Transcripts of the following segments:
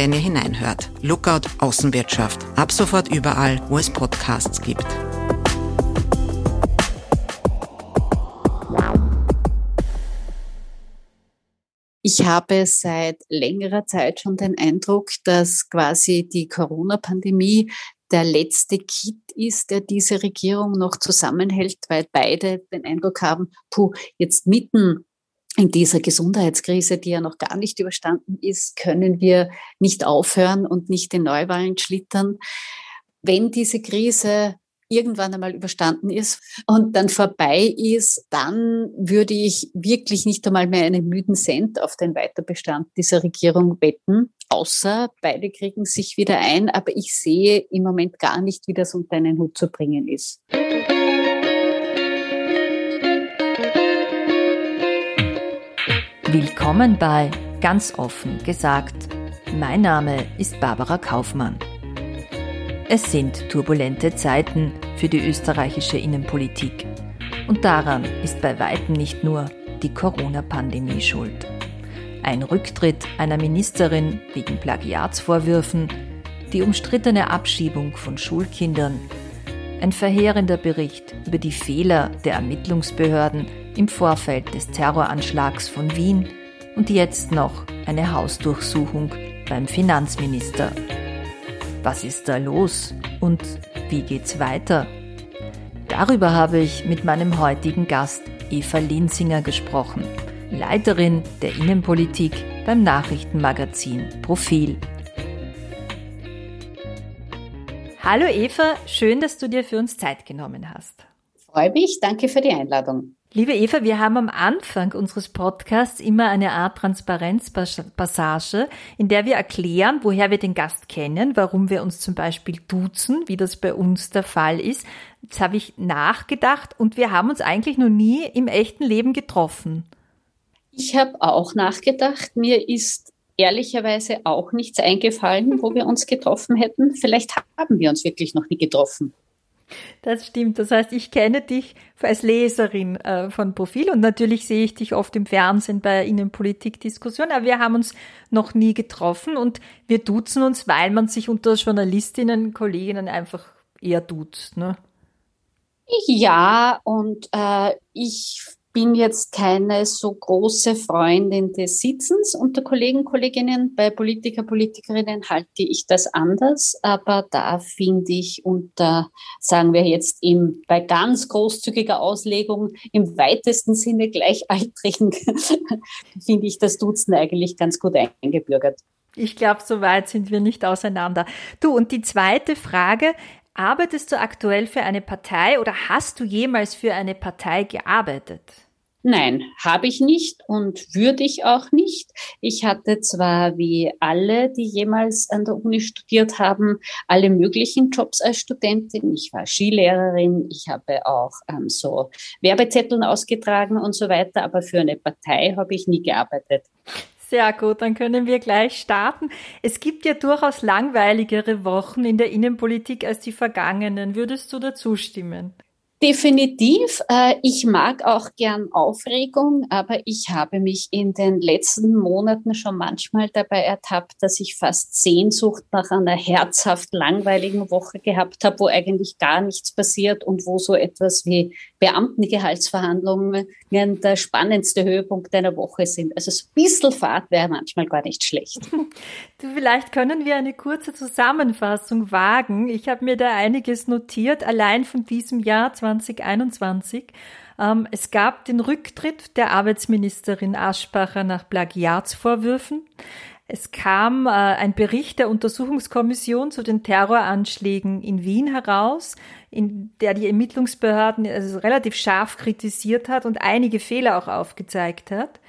wenn ihr hineinhört. Lookout Außenwirtschaft. Ab sofort überall, wo es Podcasts gibt. Ich habe seit längerer Zeit schon den Eindruck, dass quasi die Corona-Pandemie der letzte Kit ist, der diese Regierung noch zusammenhält, weil beide den Eindruck haben, puh, jetzt mitten in dieser Gesundheitskrise, die ja noch gar nicht überstanden ist, können wir nicht aufhören und nicht in Neuwahlen schlittern. Wenn diese Krise irgendwann einmal überstanden ist und dann vorbei ist, dann würde ich wirklich nicht einmal mehr einen müden Cent auf den Weiterbestand dieser Regierung wetten, außer beide kriegen sich wieder ein. Aber ich sehe im Moment gar nicht, wie das unter einen Hut zu bringen ist. Willkommen bei Ganz offen gesagt. Mein Name ist Barbara Kaufmann. Es sind turbulente Zeiten für die österreichische Innenpolitik. Und daran ist bei weitem nicht nur die Corona-Pandemie schuld. Ein Rücktritt einer Ministerin wegen Plagiatsvorwürfen, die umstrittene Abschiebung von Schulkindern, ein verheerender Bericht über die Fehler der Ermittlungsbehörden im Vorfeld des Terroranschlags von Wien und jetzt noch eine Hausdurchsuchung beim Finanzminister. Was ist da los und wie geht's weiter? Darüber habe ich mit meinem heutigen Gast Eva Linsinger gesprochen, Leiterin der Innenpolitik beim Nachrichtenmagazin Profil. Hallo Eva, schön, dass du dir für uns Zeit genommen hast. Freue mich, danke für die Einladung. Liebe Eva, wir haben am Anfang unseres Podcasts immer eine Art Transparenzpassage, in der wir erklären, woher wir den Gast kennen, warum wir uns zum Beispiel duzen, wie das bei uns der Fall ist. Jetzt habe ich nachgedacht und wir haben uns eigentlich noch nie im echten Leben getroffen. Ich habe auch nachgedacht. Mir ist ehrlicherweise auch nichts eingefallen, wo wir uns getroffen hätten. Vielleicht haben wir uns wirklich noch nie getroffen. Das stimmt. Das heißt, ich kenne dich als Leserin äh, von Profil und natürlich sehe ich dich oft im Fernsehen bei Innenpolitikdiskussionen, aber wir haben uns noch nie getroffen und wir duzen uns, weil man sich unter Journalistinnen, Kolleginnen einfach eher duzt. Ne? Ja, und äh, ich bin jetzt keine so große Freundin des Sitzens unter Kollegen, Kolleginnen. Bei Politiker, Politikerinnen halte ich das anders, aber da finde ich unter, sagen wir jetzt im, bei ganz großzügiger Auslegung im weitesten Sinne Gleichaltrigen, finde ich das Duzen eigentlich ganz gut eingebürgert. Ich glaube, so weit sind wir nicht auseinander. Du, und die zweite Frage, Arbeitest du aktuell für eine Partei oder hast du jemals für eine Partei gearbeitet? Nein, habe ich nicht und würde ich auch nicht. Ich hatte zwar wie alle, die jemals an der Uni studiert haben, alle möglichen Jobs als Studentin. Ich war Skilehrerin, ich habe auch ähm, so Werbezetteln ausgetragen und so weiter, aber für eine Partei habe ich nie gearbeitet. Sehr gut, dann können wir gleich starten. Es gibt ja durchaus langweiligere Wochen in der Innenpolitik als die vergangenen. Würdest du dazu stimmen? Definitiv. Äh, ich mag auch gern Aufregung, aber ich habe mich in den letzten Monaten schon manchmal dabei ertappt, dass ich fast Sehnsucht nach einer herzhaft langweiligen Woche gehabt habe, wo eigentlich gar nichts passiert und wo so etwas wie Beamtengehaltsverhandlungen der spannendste Höhepunkt einer Woche sind. Also so ein bisschen Fahrt wäre manchmal gar nicht schlecht. Du, vielleicht können wir eine kurze Zusammenfassung wagen. Ich habe mir da einiges notiert, allein von diesem Jahr 2021. Ähm, es gab den Rücktritt der Arbeitsministerin Aschbacher nach Plagiatsvorwürfen. Es kam äh, ein Bericht der Untersuchungskommission zu den Terroranschlägen in Wien heraus, in der die Ermittlungsbehörden also relativ scharf kritisiert hat und einige Fehler auch aufgezeigt hat.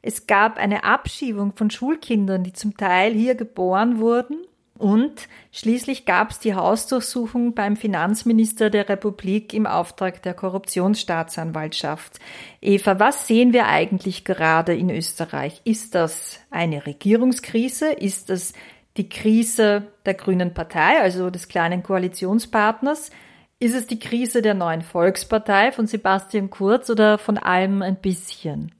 Es gab eine Abschiebung von Schulkindern, die zum Teil hier geboren wurden. Und schließlich gab es die Hausdurchsuchung beim Finanzminister der Republik im Auftrag der Korruptionsstaatsanwaltschaft. Eva, was sehen wir eigentlich gerade in Österreich? Ist das eine Regierungskrise? Ist das die Krise der Grünen Partei, also des kleinen Koalitionspartners? Ist es die Krise der neuen Volkspartei von Sebastian Kurz oder von allem ein bisschen?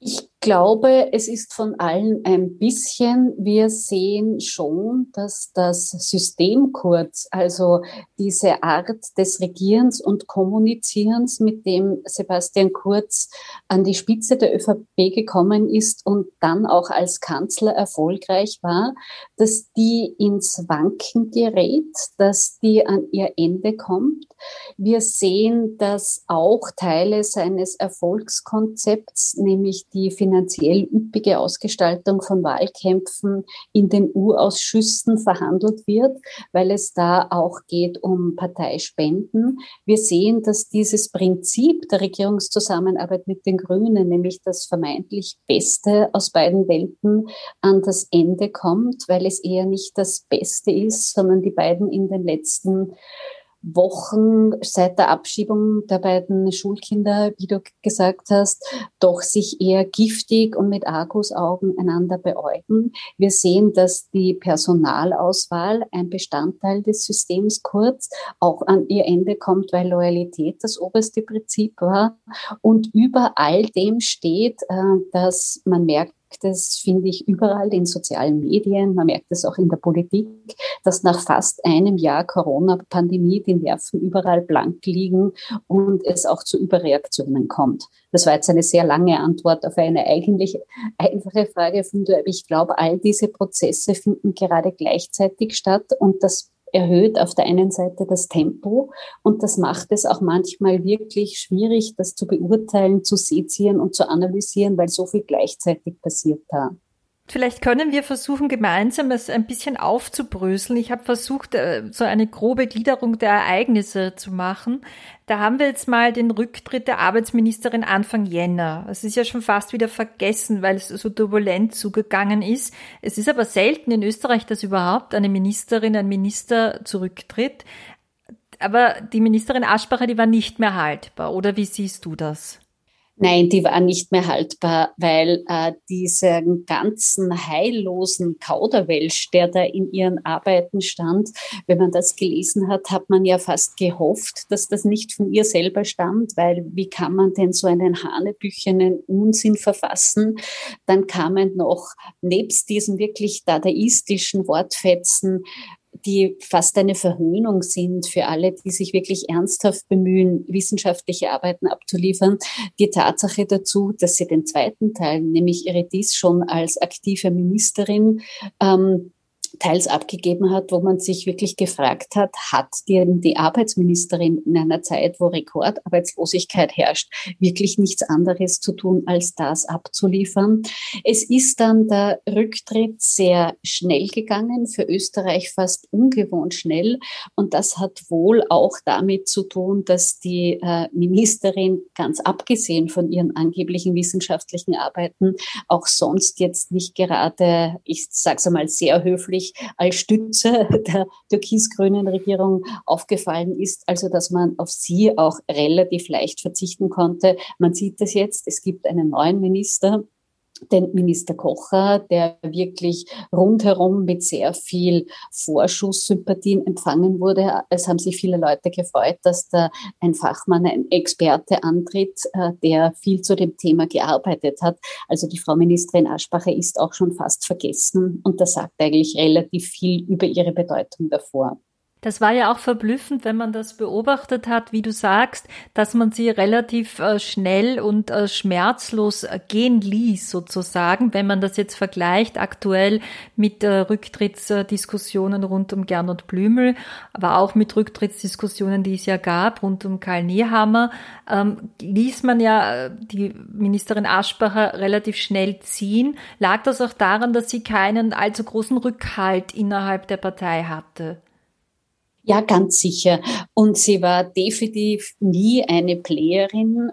Ich glaube, es ist von allen ein bisschen. Wir sehen schon, dass das System kurz, also diese Art des Regierens und Kommunizierens, mit dem Sebastian Kurz an die Spitze der ÖVP gekommen ist und dann auch als Kanzler erfolgreich war, dass die ins Wanken gerät, dass die an ihr Ende kommt. Wir sehen, dass auch Teile seines Erfolgskonzepts, nämlich die finanziell üppige Ausgestaltung von Wahlkämpfen in den U-Ausschüssen verhandelt wird, weil es da auch geht um Parteispenden. Wir sehen, dass dieses Prinzip der Regierungszusammenarbeit mit den Grünen, nämlich das vermeintlich Beste aus beiden Welten, an das Ende kommt, weil es eher nicht das Beste ist, sondern die beiden in den letzten Wochen seit der Abschiebung der beiden Schulkinder, wie du gesagt hast, doch sich eher giftig und mit Argusaugen einander beäugen. Wir sehen, dass die Personalauswahl, ein Bestandteil des Systems kurz, auch an ihr Ende kommt, weil Loyalität das oberste Prinzip war. Und über all dem steht, äh, dass man merkt, es, finde ich, überall in sozialen Medien, man merkt es auch in der Politik, dass nach fast einem Jahr Corona-Pandemie die Nerven überall blank liegen und es auch zu Überreaktionen kommt. Das war jetzt eine sehr lange Antwort auf eine eigentlich einfache Frage von dir, ich glaube, all diese Prozesse finden gerade gleichzeitig statt und das erhöht auf der einen Seite das Tempo und das macht es auch manchmal wirklich schwierig, das zu beurteilen, zu sezieren und zu analysieren, weil so viel gleichzeitig passiert da. Vielleicht können wir versuchen, gemeinsam es ein bisschen aufzubröseln. Ich habe versucht, äh, so eine grobe Gliederung der Ereignisse zu machen. Da haben wir jetzt mal den Rücktritt der Arbeitsministerin Anfang Jänner. Es ist ja schon fast wieder vergessen, weil es so turbulent zugegangen ist. Es ist aber selten in Österreich, dass überhaupt eine Ministerin, ein Minister zurücktritt. Aber die Ministerin Aschbacher, die war nicht mehr haltbar. Oder wie siehst du das? Nein, die war nicht mehr haltbar, weil äh, diesen ganzen heillosen Kauderwelsch, der da in ihren Arbeiten stand, wenn man das gelesen hat, hat man ja fast gehofft, dass das nicht von ihr selber stammt, weil wie kann man denn so einen hanebüchenen Unsinn verfassen? Dann kamen noch nebst diesen wirklich dadaistischen Wortfetzen die fast eine Verhöhnung sind für alle, die sich wirklich ernsthaft bemühen, wissenschaftliche Arbeiten abzuliefern. Die Tatsache dazu, dass sie den zweiten Teil, nämlich ihre Dies schon als aktive Ministerin, ähm, teils abgegeben hat, wo man sich wirklich gefragt hat, hat die, die Arbeitsministerin in einer Zeit, wo Rekordarbeitslosigkeit herrscht, wirklich nichts anderes zu tun, als das abzuliefern. Es ist dann der Rücktritt sehr schnell gegangen, für Österreich fast ungewohnt schnell. Und das hat wohl auch damit zu tun, dass die äh, Ministerin, ganz abgesehen von ihren angeblichen wissenschaftlichen Arbeiten, auch sonst jetzt nicht gerade, ich sage es einmal sehr höflich, als Stütze der türkis-grünen Regierung aufgefallen ist, also dass man auf sie auch relativ leicht verzichten konnte. Man sieht das jetzt, es gibt einen neuen Minister, den Minister Kocher, der wirklich rundherum mit sehr viel Vorschusssympathien empfangen wurde. Es haben sich viele Leute gefreut, dass da ein Fachmann, ein Experte antritt, äh, der viel zu dem Thema gearbeitet hat. Also die Frau Ministerin Aschbacher ist auch schon fast vergessen und das sagt eigentlich relativ viel über ihre Bedeutung davor. Das war ja auch verblüffend, wenn man das beobachtet hat, wie du sagst, dass man sie relativ äh, schnell und äh, schmerzlos äh, gehen ließ, sozusagen, wenn man das jetzt vergleicht aktuell mit Rücktrittsdiskussionen rund um Gernot Blümel, aber auch mit Rücktrittsdiskussionen, die es ja gab, rund um Karl Nehammer, ähm, ließ man ja die Ministerin Aschbacher relativ schnell ziehen. Lag das auch daran, dass sie keinen allzu großen Rückhalt innerhalb der Partei hatte? Ja, ganz sicher. Und sie war definitiv nie eine Playerin.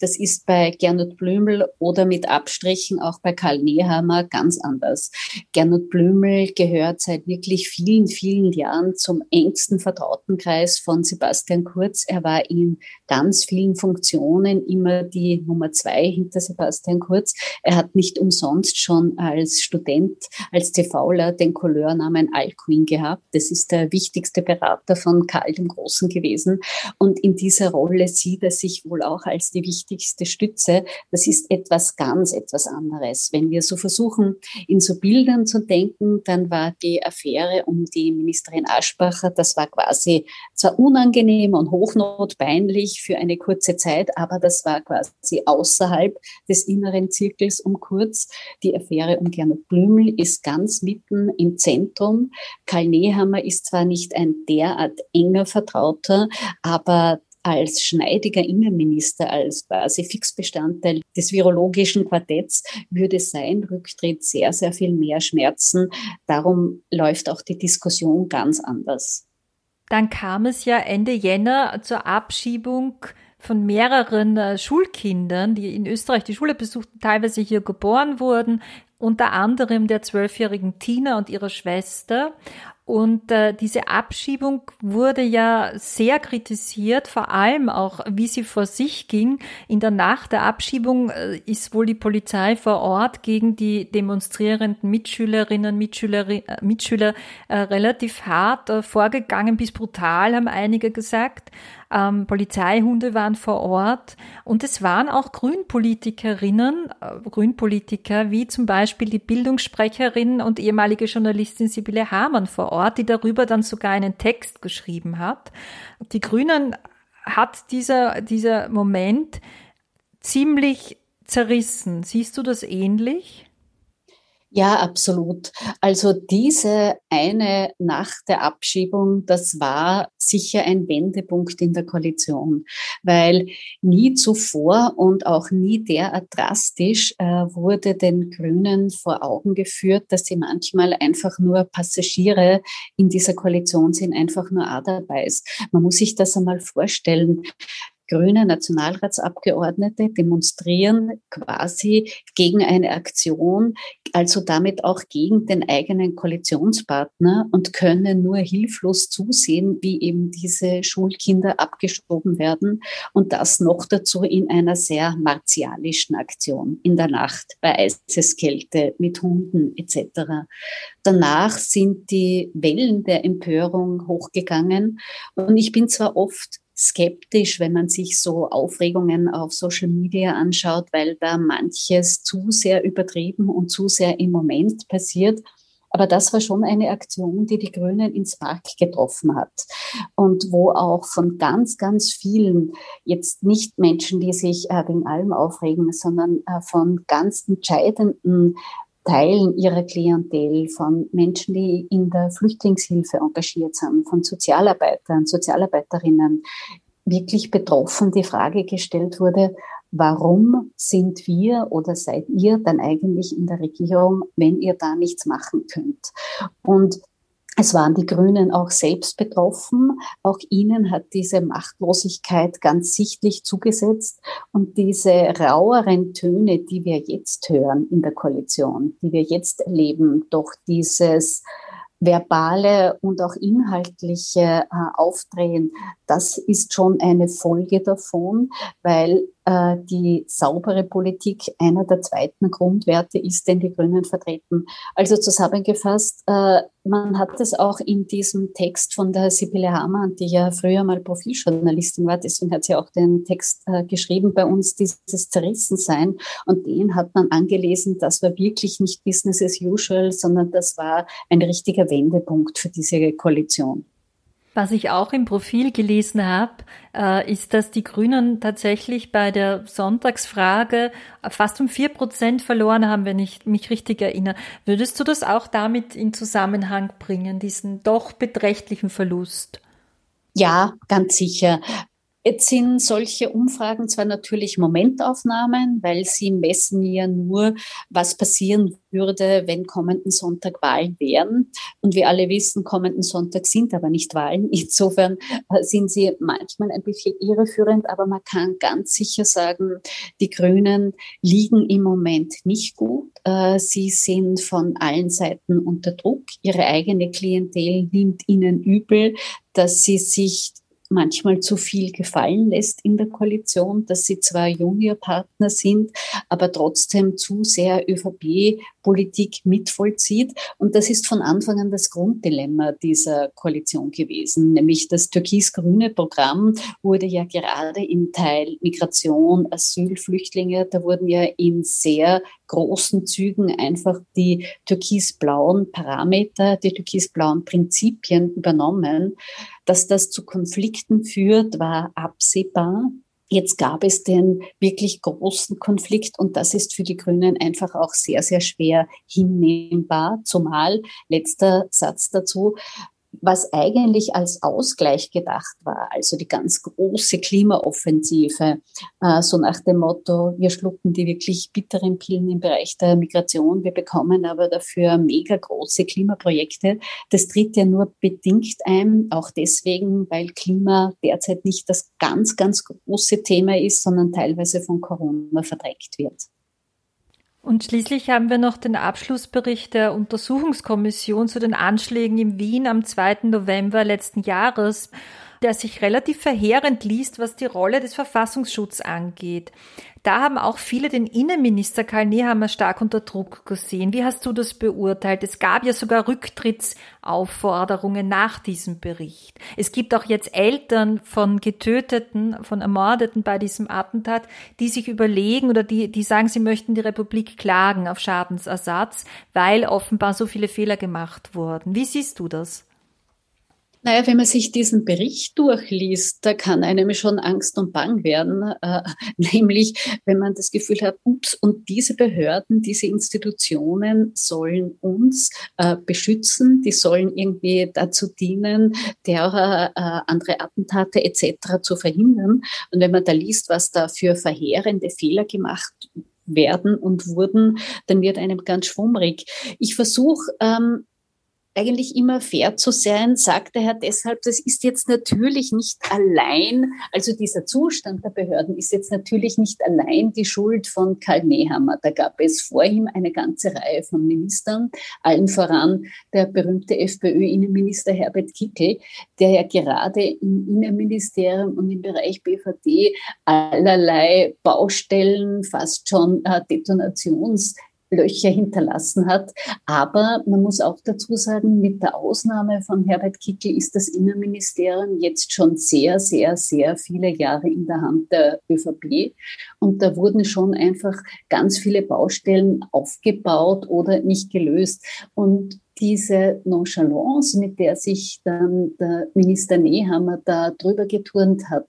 Das ist bei Gernot Blümel oder mit Abstrichen auch bei Karl Nehammer ganz anders. Gernot Blümel gehört seit wirklich vielen, vielen Jahren zum engsten Vertrautenkreis von Sebastian Kurz. Er war in ganz vielen Funktionen immer die Nummer zwei hinter Sebastian Kurz. Er hat nicht umsonst schon als Student, als TVler den Couleurnamen Alcuin gehabt. Das ist der wichtigste Berater von Karl dem Großen gewesen. Und in dieser Rolle sieht er sich wohl auch als die wichtigste Stütze. Das ist etwas ganz, etwas anderes. Wenn wir so versuchen, in so Bildern zu denken, dann war die Affäre um die Ministerin Aschbacher, das war quasi zwar unangenehm und hochnotpeinlich für eine kurze Zeit, aber das war quasi außerhalb des inneren Zirkels um Kurz. Die Affäre um Gernot Blümel ist ganz mitten im Zentrum. Karl Nehammer ist zwar nicht ein derart enger Vertrauter, aber als schneidiger Innenminister, als quasi Fixbestandteil des virologischen Quartetts, würde sein Rücktritt sehr, sehr viel mehr schmerzen. Darum läuft auch die Diskussion ganz anders. Dann kam es ja Ende Jänner zur Abschiebung von mehreren äh, Schulkindern, die in Österreich die Schule besuchten, teilweise hier geboren wurden, unter anderem der zwölfjährigen Tina und ihrer Schwester. Und äh, diese Abschiebung wurde ja sehr kritisiert, vor allem auch, wie sie vor sich ging. In der Nacht der Abschiebung äh, ist wohl die Polizei vor Ort gegen die demonstrierenden Mitschülerinnen, Mitschüler, äh, Mitschüler äh, relativ hart äh, vorgegangen, bis brutal, haben einige gesagt ähm, Polizeihunde waren vor Ort und es waren auch Grünpolitikerinnen, äh, Grünpolitiker wie zum Beispiel die Bildungssprecherin und ehemalige Journalistin Sibylle Hamann vor Ort, die darüber dann sogar einen Text geschrieben hat. Die Grünen hat dieser, dieser Moment ziemlich zerrissen. Siehst du das ähnlich? Ja, absolut. Also diese eine Nacht der Abschiebung, das war sicher ein Wendepunkt in der Koalition, weil nie zuvor und auch nie derart drastisch äh, wurde den Grünen vor Augen geführt, dass sie manchmal einfach nur Passagiere in dieser Koalition sind, einfach nur Aderbeis. Man muss sich das einmal vorstellen grüne Nationalratsabgeordnete demonstrieren quasi gegen eine Aktion, also damit auch gegen den eigenen Koalitionspartner und können nur hilflos zusehen, wie eben diese Schulkinder abgeschoben werden und das noch dazu in einer sehr martialischen Aktion in der Nacht bei Eiseskälte mit Hunden etc. Danach sind die Wellen der Empörung hochgegangen und ich bin zwar oft skeptisch, wenn man sich so Aufregungen auf Social Media anschaut, weil da manches zu sehr übertrieben und zu sehr im Moment passiert. Aber das war schon eine Aktion, die die Grünen ins Mark getroffen hat und wo auch von ganz, ganz vielen, jetzt nicht Menschen, die sich äh, wegen allem aufregen, sondern äh, von ganz entscheidenden Teilen ihrer Klientel, von Menschen, die in der Flüchtlingshilfe engagiert sind, von Sozialarbeitern, Sozialarbeiterinnen, wirklich betroffen die Frage gestellt wurde, warum sind wir oder seid ihr dann eigentlich in der Regierung, wenn ihr da nichts machen könnt? Und es waren die Grünen auch selbst betroffen. Auch ihnen hat diese Machtlosigkeit ganz sichtlich zugesetzt. Und diese raueren Töne, die wir jetzt hören in der Koalition, die wir jetzt erleben, doch dieses verbale und auch inhaltliche äh, Aufdrehen, das ist schon eine Folge davon, weil äh, die saubere Politik einer der zweiten Grundwerte ist, den die Grünen vertreten. Also zusammengefasst, äh, man hat es auch in diesem Text von der Sibylle Hamann, die ja früher mal Profiljournalistin war, deswegen hat sie auch den Text äh, geschrieben bei uns, dieses Zerrissensein. Und den hat man angelesen, das war wirklich nicht Business as usual, sondern das war ein richtiger Wendepunkt für diese Koalition. Was ich auch im Profil gelesen habe, äh, ist, dass die Grünen tatsächlich bei der Sonntagsfrage fast um vier Prozent verloren haben, wenn ich mich richtig erinnere. Würdest du das auch damit in Zusammenhang bringen, diesen doch beträchtlichen Verlust? Ja, ganz sicher. Jetzt sind solche Umfragen zwar natürlich Momentaufnahmen, weil sie messen ja nur, was passieren würde, wenn kommenden Sonntag Wahlen wären. Und wir alle wissen, kommenden Sonntag sind aber nicht Wahlen. Insofern äh, sind sie manchmal ein bisschen irreführend, aber man kann ganz sicher sagen, die Grünen liegen im Moment nicht gut. Äh, sie sind von allen Seiten unter Druck. Ihre eigene Klientel nimmt ihnen übel, dass sie sich manchmal zu viel gefallen lässt in der Koalition, dass sie zwar Juniorpartner sind, aber trotzdem zu sehr ÖVP-Politik mitvollzieht. Und das ist von Anfang an das Grunddilemma dieser Koalition gewesen, nämlich das türkis-grüne Programm wurde ja gerade im Teil Migration, Asyl, Flüchtlinge, da wurden ja in sehr großen Zügen einfach die türkis-blauen Parameter, die türkis-blauen Prinzipien übernommen. Dass das zu Konflikten führt, war absehbar. Jetzt gab es den wirklich großen Konflikt und das ist für die Grünen einfach auch sehr, sehr schwer hinnehmbar. Zumal, letzter Satz dazu, was eigentlich als Ausgleich gedacht war, also die ganz große Klimaoffensive, äh, so nach dem Motto, wir schlucken die wirklich bitteren Pillen im Bereich der Migration, wir bekommen aber dafür mega große Klimaprojekte. Das tritt ja nur bedingt ein, auch deswegen, weil Klima derzeit nicht das ganz, ganz große Thema ist, sondern teilweise von Corona verdrängt wird. Und schließlich haben wir noch den Abschlussbericht der Untersuchungskommission zu den Anschlägen in Wien am 2. November letzten Jahres der sich relativ verheerend liest, was die Rolle des Verfassungsschutzes angeht. Da haben auch viele den Innenminister Karl Nehammer stark unter Druck gesehen. Wie hast du das beurteilt? Es gab ja sogar Rücktrittsaufforderungen nach diesem Bericht. Es gibt auch jetzt Eltern von Getöteten, von Ermordeten bei diesem Attentat, die sich überlegen oder die, die sagen, sie möchten die Republik klagen auf Schadensersatz, weil offenbar so viele Fehler gemacht wurden. Wie siehst du das? Naja, wenn man sich diesen Bericht durchliest, da kann einem schon Angst und Bang werden, äh, nämlich wenn man das Gefühl hat, ups, und diese Behörden, diese Institutionen sollen uns äh, beschützen, die sollen irgendwie dazu dienen, derer äh, andere Attentate etc. zu verhindern. Und wenn man da liest, was da für verheerende Fehler gemacht werden und wurden, dann wird einem ganz schwummrig. Ich versuche ähm, eigentlich immer fair zu sein, sagte er deshalb, das ist jetzt natürlich nicht allein, also dieser Zustand der Behörden ist jetzt natürlich nicht allein die Schuld von Karl Nehammer. Da gab es vor ihm eine ganze Reihe von Ministern, allen voran der berühmte FPÖ-Innenminister Herbert Kickel, der ja gerade im Innenministerium und im Bereich BVD allerlei Baustellen, fast schon äh, Detonations Löcher hinterlassen hat. Aber man muss auch dazu sagen, mit der Ausnahme von Herbert Kickl ist das Innenministerium jetzt schon sehr, sehr, sehr viele Jahre in der Hand der ÖVP. Und da wurden schon einfach ganz viele Baustellen aufgebaut oder nicht gelöst. Und diese Nonchalance, mit der sich dann der Minister Nehammer da drüber geturnt hat,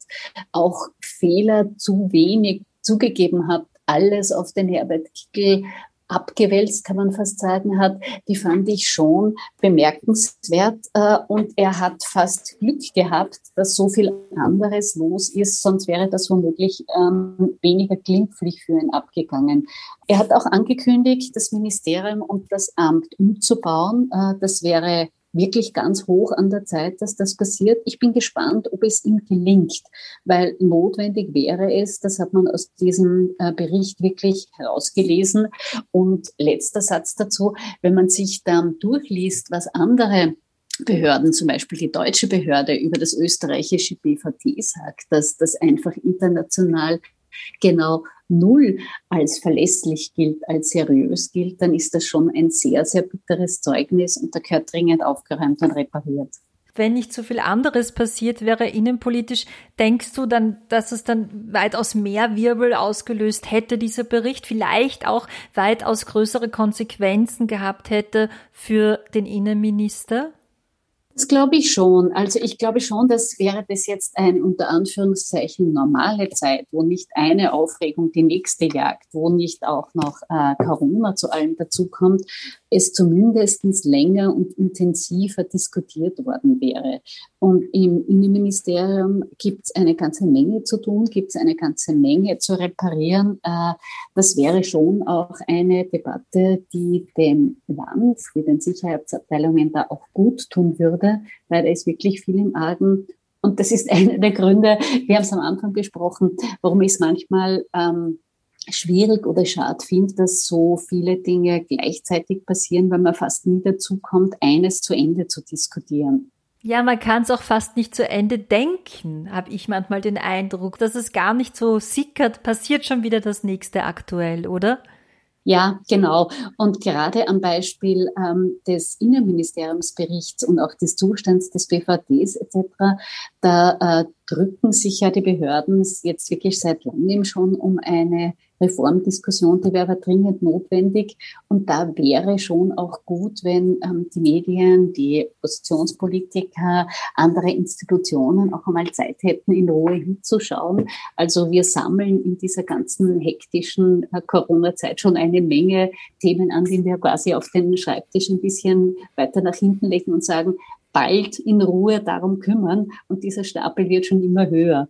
auch Fehler zu wenig zugegeben hat, alles auf den Herbert Kickel abgewälzt, kann man fast sagen, hat, die fand ich schon bemerkenswert. Äh, und er hat fast Glück gehabt, dass so viel anderes los ist, sonst wäre das womöglich ähm, weniger glimpflich für ihn abgegangen. Er hat auch angekündigt, das Ministerium und das Amt umzubauen. Äh, das wäre wirklich ganz hoch an der Zeit, dass das passiert. Ich bin gespannt, ob es ihm gelingt, weil notwendig wäre es, das hat man aus diesem äh, Bericht wirklich herausgelesen. Und letzter Satz dazu, wenn man sich dann durchliest, was andere Behörden, zum Beispiel die deutsche Behörde über das österreichische BVT sagt, dass das einfach international genau null als verlässlich gilt, als seriös gilt, dann ist das schon ein sehr, sehr bitteres Zeugnis und da gehört dringend aufgeräumt und repariert. Wenn nicht so viel anderes passiert wäre innenpolitisch, denkst du dann, dass es dann weitaus mehr Wirbel ausgelöst hätte, dieser Bericht, vielleicht auch weitaus größere Konsequenzen gehabt hätte für den Innenminister? Das glaube ich schon. Also ich glaube schon, dass wäre das jetzt ein unter Anführungszeichen normale Zeit, wo nicht eine Aufregung die nächste jagt, wo nicht auch noch äh, Corona zu allem dazukommt, es zumindest länger und intensiver diskutiert worden wäre. Und im Innenministerium gibt es eine ganze Menge zu tun, gibt es eine ganze Menge zu reparieren. Äh, das wäre schon auch eine Debatte, die dem Land, die den Sicherheitsabteilungen da auch gut tun würde, weil da ist wirklich viel im Argen. Und das ist einer der Gründe, wir haben es am Anfang besprochen, warum ich es manchmal ähm, schwierig oder schade finde, dass so viele Dinge gleichzeitig passieren, weil man fast nie dazu kommt, eines zu Ende zu diskutieren. Ja, man kann es auch fast nicht zu Ende denken, habe ich manchmal den Eindruck, dass es gar nicht so sickert, passiert schon wieder das nächste aktuell, oder? Ja, genau. Und gerade am Beispiel ähm, des Innenministeriumsberichts und auch des Zustands des BVDs etc., da äh, drücken sich ja die Behörden jetzt wirklich seit langem schon um eine Reformdiskussion, die wäre aber dringend notwendig. Und da wäre schon auch gut, wenn ähm, die Medien, die Oppositionspolitiker, andere Institutionen auch einmal Zeit hätten, in Ruhe hinzuschauen. Also wir sammeln in dieser ganzen hektischen äh, Corona-Zeit schon eine Menge Themen an, die wir quasi auf den Schreibtisch ein bisschen weiter nach hinten legen und sagen, bald in Ruhe darum kümmern. Und dieser Stapel wird schon immer höher.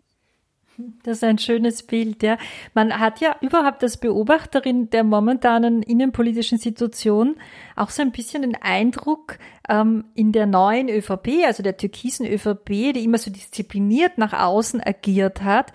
Das ist ein schönes Bild, ja. Man hat ja überhaupt als Beobachterin der momentanen innenpolitischen Situation auch so ein bisschen den Eindruck, ähm, in der neuen ÖVP, also der türkisen ÖVP, die immer so diszipliniert nach außen agiert hat,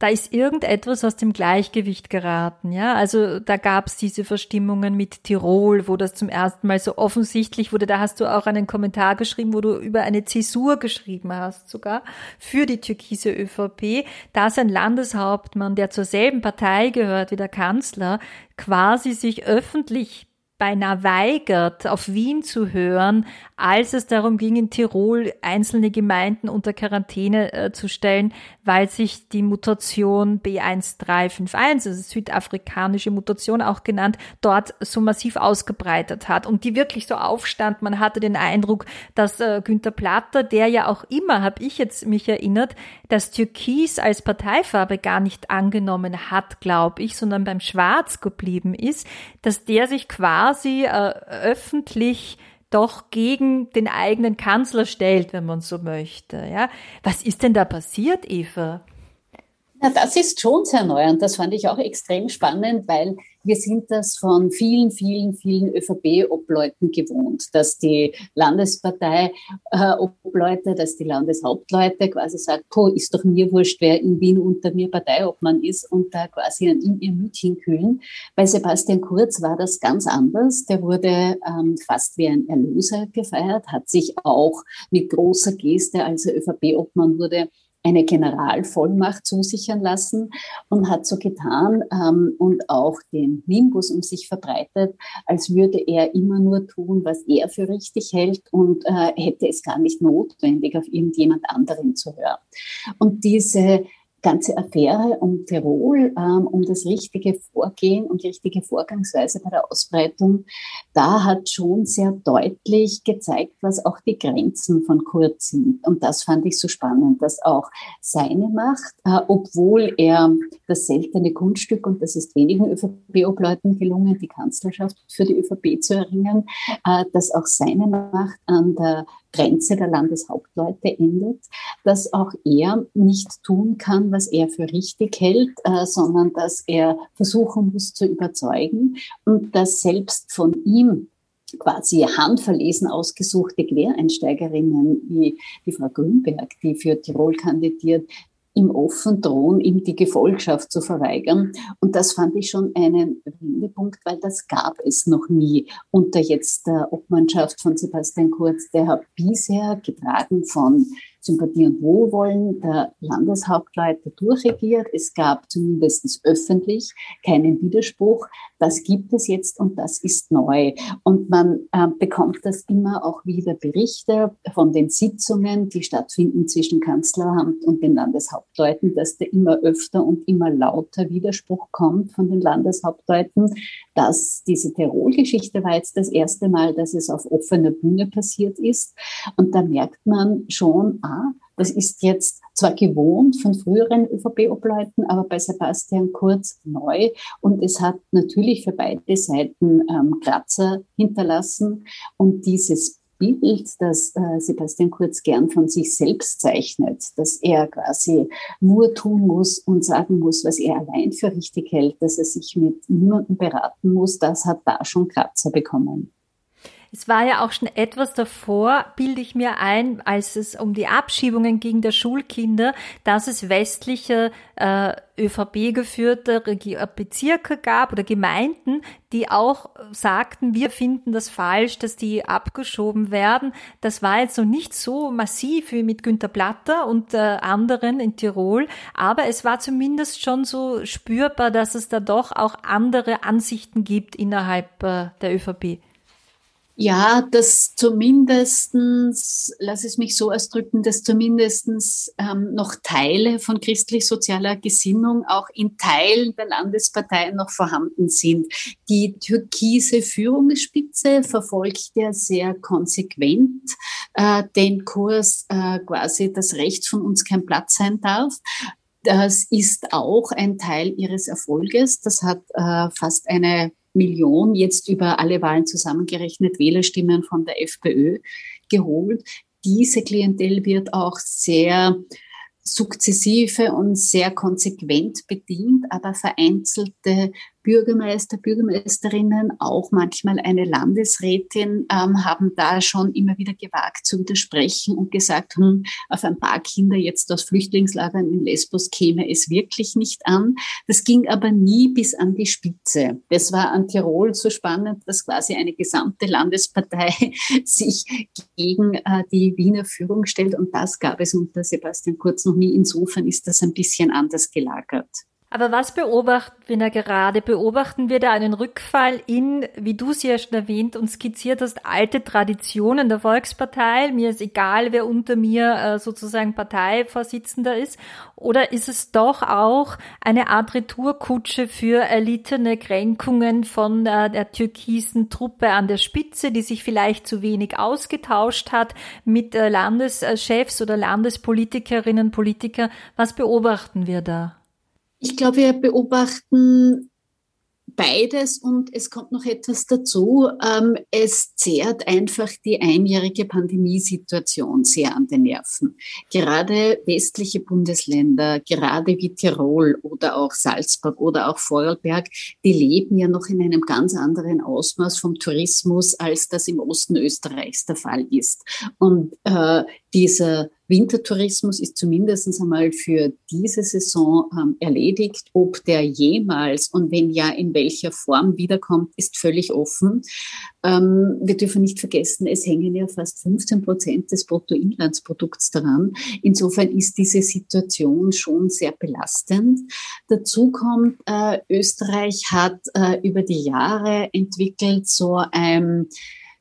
da ist irgendetwas aus dem Gleichgewicht geraten, ja. Also da gab es diese Verstimmungen mit Tirol, wo das zum ersten Mal so offensichtlich wurde. Da hast du auch einen Kommentar geschrieben, wo du über eine Zäsur geschrieben hast, sogar für die türkise ÖVP. Da ist ein Landeshauptmann, der zur selben Partei gehört wie der Kanzler, quasi sich öffentlich beinahe weigert, auf Wien zu hören, als es darum ging, in Tirol einzelne Gemeinden unter Quarantäne äh, zu stellen, weil sich die Mutation B1351, also südafrikanische Mutation auch genannt, dort so massiv ausgebreitet hat und die wirklich so aufstand. Man hatte den Eindruck, dass äh, Günther Platter, der ja auch immer, habe ich jetzt mich erinnert, das Türkis als Parteifarbe gar nicht angenommen hat, glaube ich, sondern beim Schwarz geblieben ist, dass der sich quasi äh, öffentlich doch gegen den eigenen Kanzler stellt, wenn man so möchte. Ja, was ist denn da passiert, Eva? Ja, das ist schon sehr neu und das fand ich auch extrem spannend, weil wir sind das von vielen, vielen, vielen ÖVP-Obleuten gewohnt, dass die Landespartei-Obleute, äh, dass die Landeshauptleute quasi sagen, po, ist doch mir wurscht, wer in Wien unter mir Parteiobmann ist und da quasi ihm ihr Mütchen kühlen. Bei Sebastian Kurz war das ganz anders. Der wurde ähm, fast wie ein Erlöser gefeiert, hat sich auch mit großer Geste, als er ÖVP-Obmann wurde, eine Generalvollmacht zusichern lassen und hat so getan ähm, und auch den Nimbus um sich verbreitet, als würde er immer nur tun, was er für richtig hält und äh, hätte es gar nicht notwendig, auf irgendjemand anderen zu hören. Und diese ganze Affäre um Tirol, ähm, um das richtige Vorgehen und die richtige Vorgangsweise bei der Ausbreitung, da hat schon sehr deutlich gezeigt, was auch die Grenzen von Kurz sind. Und das fand ich so spannend, dass auch seine Macht, äh, obwohl er das seltene Kunststück, und das ist wenigen ÖVP-Obleuten gelungen, die Kanzlerschaft für die ÖVP zu erringen, äh, dass auch seine Macht an der Grenze der Landeshauptleute endet, dass auch er nicht tun kann, was er für richtig hält, äh, sondern dass er versuchen muss zu überzeugen und dass selbst von ihm quasi handverlesen ausgesuchte Quereinsteigerinnen wie die Frau Grünberg, die für Tirol kandidiert, im Offen drohen, ihm die Gefolgschaft zu verweigern. Und das fand ich schon einen Wendepunkt, weil das gab es noch nie unter jetzt der Obmannschaft von Sebastian Kurz. Der hat bisher getragen von Sympathie und Wohlwollen der Landeshauptleute durchregiert. Es gab zumindest öffentlich keinen Widerspruch. Das gibt es jetzt und das ist neu. Und man äh, bekommt das immer auch wieder Berichte von den Sitzungen, die stattfinden zwischen Kanzleramt und den Landeshauptleuten, dass da immer öfter und immer lauter Widerspruch kommt von den Landeshauptleuten. Dass diese Tirol-Geschichte war jetzt das erste Mal, dass es auf offener Bühne passiert ist. Und da merkt man schon, ah, das ist jetzt zwar gewohnt von früheren ÖVP-Obleuten, aber bei Sebastian Kurz neu. Und es hat natürlich für beide Seiten ähm, Kratzer hinterlassen. Und dieses Bild, das äh, Sebastian Kurz gern von sich selbst zeichnet, dass er quasi nur tun muss und sagen muss, was er allein für richtig hält, dass er sich mit niemandem beraten muss, das hat da schon Kratzer bekommen. Es war ja auch schon etwas davor, bilde ich mir ein, als es um die Abschiebungen ging der Schulkinder, dass es westliche äh, ÖVP-geführte äh, Bezirke gab oder Gemeinden, die auch sagten, wir finden das falsch, dass die abgeschoben werden. Das war jetzt noch nicht so massiv wie mit Günter Platter und äh, anderen in Tirol, aber es war zumindest schon so spürbar, dass es da doch auch andere Ansichten gibt innerhalb äh, der ÖVP. Ja, dass zumindestens, lass es mich so ausdrücken, dass zumindestens ähm, noch Teile von christlich-sozialer Gesinnung auch in Teilen der Landesparteien noch vorhanden sind. Die türkise Führungsspitze verfolgt ja sehr konsequent äh, den Kurs äh, quasi, dass rechts von uns kein Platz sein darf. Das ist auch ein Teil ihres Erfolges. Das hat äh, fast eine Million jetzt über alle Wahlen zusammengerechnet Wählerstimmen von der FPÖ geholt. Diese Klientel wird auch sehr sukzessive und sehr konsequent bedient, aber vereinzelte Bürgermeister, Bürgermeisterinnen, auch manchmal eine Landesrätin, ähm, haben da schon immer wieder gewagt zu widersprechen und gesagt, hm, auf ein paar Kinder jetzt aus Flüchtlingslagern in Lesbos käme es wirklich nicht an. Das ging aber nie bis an die Spitze. Das war an Tirol so spannend, dass quasi eine gesamte Landespartei sich gegen äh, die Wiener Führung stellt und das gab es unter Sebastian Kurz noch nie. Insofern ist das ein bisschen anders gelagert. Aber was beobachten wir da gerade? Beobachten wir da einen Rückfall in, wie du es ja schon erwähnt und skizziert hast, alte Traditionen der Volkspartei? Mir ist egal, wer unter mir äh, sozusagen Parteivorsitzender ist. Oder ist es doch auch eine Art Retourkutsche für erlittene Kränkungen von äh, der türkisen Truppe an der Spitze, die sich vielleicht zu wenig ausgetauscht hat mit äh, Landeschefs oder Landespolitikerinnen, Politiker? Was beobachten wir da? Ich glaube, wir beobachten beides und es kommt noch etwas dazu. Ähm, es zehrt einfach die einjährige Pandemiesituation sehr an den Nerven. Gerade westliche Bundesländer, gerade wie Tirol oder auch Salzburg oder auch Vorarlberg, die leben ja noch in einem ganz anderen Ausmaß vom Tourismus, als das im Osten Österreichs der Fall ist. Und äh, dieser Wintertourismus ist zumindest einmal für diese Saison ähm, erledigt. Ob der jemals und wenn ja, in welcher Form wiederkommt, ist völlig offen. Ähm, wir dürfen nicht vergessen, es hängen ja fast 15 Prozent des Bruttoinlandsprodukts daran. Insofern ist diese Situation schon sehr belastend. Dazu kommt, äh, Österreich hat äh, über die Jahre entwickelt so ein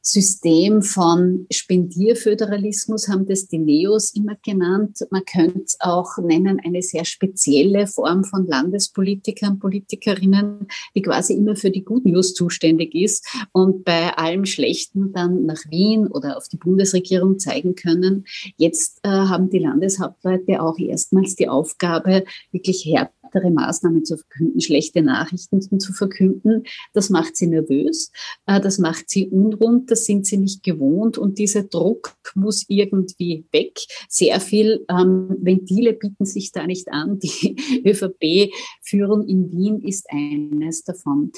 System von Spendierföderalismus haben das die Neos immer genannt. Man könnte es auch nennen eine sehr spezielle Form von Landespolitikern, Politikerinnen, die quasi immer für die Good News zuständig ist und bei allem Schlechten dann nach Wien oder auf die Bundesregierung zeigen können. Jetzt äh, haben die Landeshauptleute auch erstmals die Aufgabe, wirklich härter härtere Maßnahmen zu verkünden, schlechte Nachrichten zu verkünden. Das macht sie nervös, äh, das macht sie unrund, das sind sie nicht gewohnt und dieser Druck muss irgendwie weg. Sehr viel ähm, Ventile bieten sich da nicht an. Die ÖVP-Führung in Wien ist eines davon.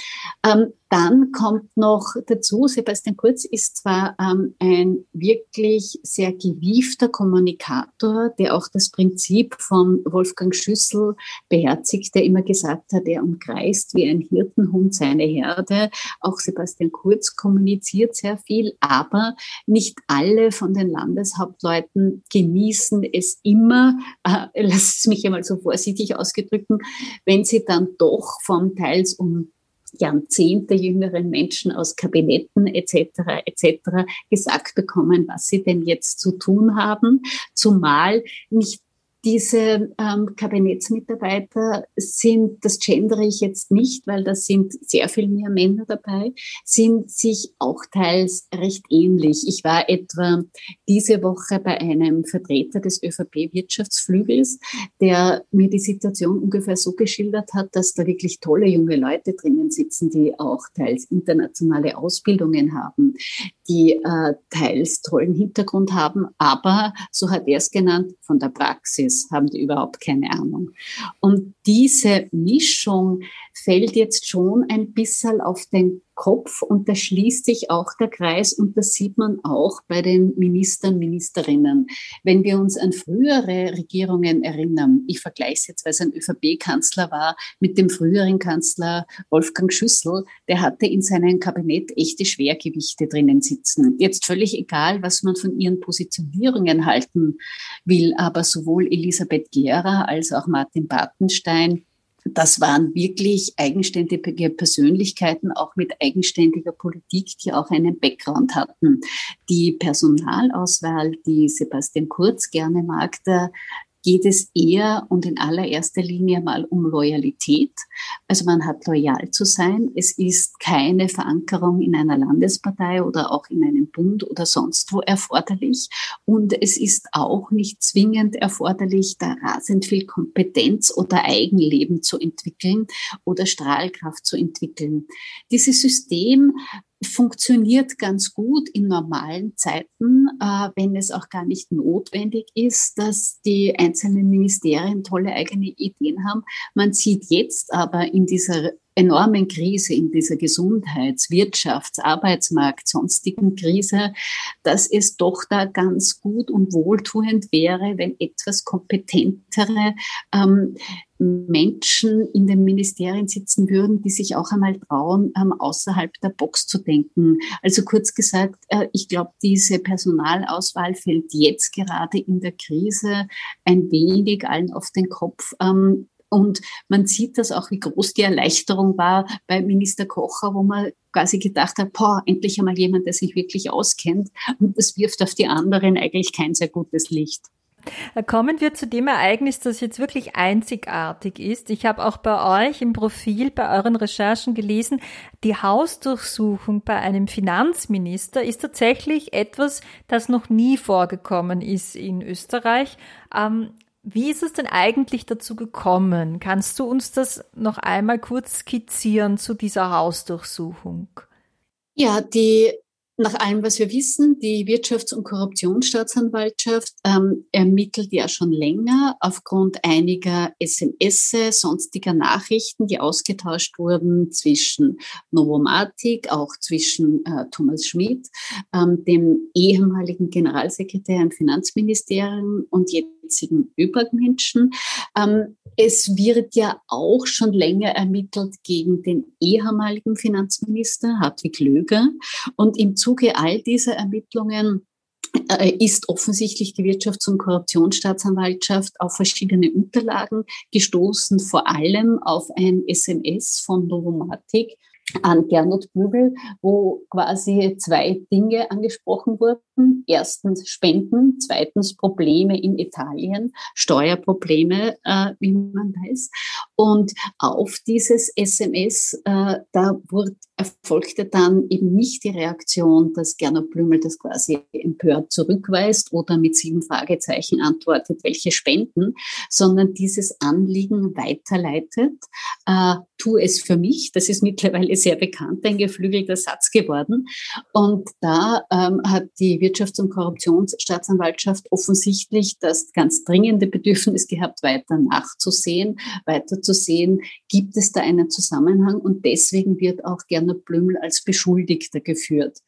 Ähm, Dann kommt noch dazu, Sebastian Kurz ist zwar ähm, ein wirklich sehr gewiefter Kommunikator, der auch das Prinzip von Wolfgang Schüssel beherzigt, der immer gesagt hat, er umkreist wie ein Hirtenhund seine Herde. Auch Sebastian Kurz kommuniziert sehr viel, aber nicht alle von den Landeshauptleuten genießen es immer, äh, lass es mich einmal so vorsichtig ausgedrücken, wenn sie dann doch vom teils um Jahrzehnte jüngeren Menschen aus Kabinetten etc. etc. gesagt bekommen, was sie denn jetzt zu tun haben, zumal nicht diese ähm, Kabinettsmitarbeiter sind, das gendere ich jetzt nicht, weil da sind sehr viel mehr Männer dabei, sind sich auch teils recht ähnlich. Ich war etwa diese Woche bei einem Vertreter des ÖVP-Wirtschaftsflügels, der mir die Situation ungefähr so geschildert hat, dass da wirklich tolle junge Leute drinnen sitzen, die auch teils internationale Ausbildungen haben, die äh, teils tollen Hintergrund haben, aber, so hat er es genannt, von der Praxis haben die überhaupt keine Ahnung. Und diese Mischung fällt jetzt schon ein bisschen auf den Kopf und da schließt sich auch der Kreis und das sieht man auch bei den Ministern, Ministerinnen. Wenn wir uns an frühere Regierungen erinnern, ich vergleiche es jetzt, weil es ein ÖVP-Kanzler war, mit dem früheren Kanzler Wolfgang Schüssel, der hatte in seinem Kabinett echte Schwergewichte drinnen sitzen. Jetzt völlig egal, was man von ihren Positionierungen halten will, aber sowohl Elisabeth Gera als auch Martin Bartenstein das waren wirklich eigenständige Persönlichkeiten, auch mit eigenständiger Politik, die auch einen Background hatten. Die Personalauswahl, die Sebastian Kurz gerne mag, geht es eher und in allererster Linie mal um Loyalität. Also man hat loyal zu sein. Es ist keine Verankerung in einer Landespartei oder auch in einem Bund oder sonst wo erforderlich. Und es ist auch nicht zwingend erforderlich, da rasend viel Kompetenz oder Eigenleben zu entwickeln oder Strahlkraft zu entwickeln. Dieses System funktioniert ganz gut in normalen Zeiten, äh, wenn es auch gar nicht notwendig ist, dass die einzelnen Ministerien tolle eigene Ideen haben. Man sieht jetzt aber in dieser enormen Krise, in dieser Gesundheits-, Wirtschafts-, Arbeitsmarkt-, sonstigen Krise, dass es doch da ganz gut und wohltuend wäre, wenn etwas kompetentere ähm, Menschen in den Ministerien sitzen würden, die sich auch einmal trauen, ähm, außerhalb der Box zu denken. Also kurz gesagt, äh, ich glaube, diese Personalauswahl fällt jetzt gerade in der Krise ein wenig allen auf den Kopf. Ähm, und man sieht das auch, wie groß die Erleichterung war bei Minister Kocher, wo man quasi gedacht hat, boah, endlich einmal jemand, der sich wirklich auskennt. Und das wirft auf die anderen eigentlich kein sehr gutes Licht. Kommen wir zu dem Ereignis, das jetzt wirklich einzigartig ist. Ich habe auch bei euch im Profil, bei euren Recherchen gelesen, die Hausdurchsuchung bei einem Finanzminister ist tatsächlich etwas, das noch nie vorgekommen ist in Österreich. Ähm, wie ist es denn eigentlich dazu gekommen? Kannst du uns das noch einmal kurz skizzieren zu dieser Hausdurchsuchung? Ja, die nach allem, was wir wissen, die Wirtschafts- und Korruptionsstaatsanwaltschaft ähm, ermittelt ja schon länger aufgrund einiger SMS, sonstiger Nachrichten, die ausgetauscht wurden zwischen Novomatic, auch zwischen äh, Thomas Schmidt, ähm, dem ehemaligen Generalsekretär im Finanzministerium und jetzigen Übermenschen. Ähm, es wird ja auch schon länger ermittelt gegen den ehemaligen Finanzminister Hartwig Löger und im Zuge all dieser Ermittlungen äh, ist offensichtlich die Wirtschafts- und Korruptionsstaatsanwaltschaft auf verschiedene Unterlagen gestoßen, vor allem auf ein SMS von Novomatic an Gernot Bügel, wo quasi zwei Dinge angesprochen wurden. Erstens Spenden, zweitens Probleme in Italien, Steuerprobleme, äh, wie man weiß. Und auf dieses SMS, äh, da wurde, erfolgte dann eben nicht die Reaktion, dass Gernot Blümel das quasi empört zurückweist oder mit sieben Fragezeichen antwortet, welche Spenden, sondern dieses Anliegen weiterleitet. Äh, tu es für mich. Das ist mittlerweile sehr bekannt, ein geflügelter Satz geworden. Und da ähm, hat die Wirtschafts- und Korruptionsstaatsanwaltschaft offensichtlich das ganz dringende Bedürfnis gehabt, weiter nachzusehen, weiter zu sehen, gibt es da einen Zusammenhang. Und deswegen wird auch Gernot Blümel als Beschuldigter geführt.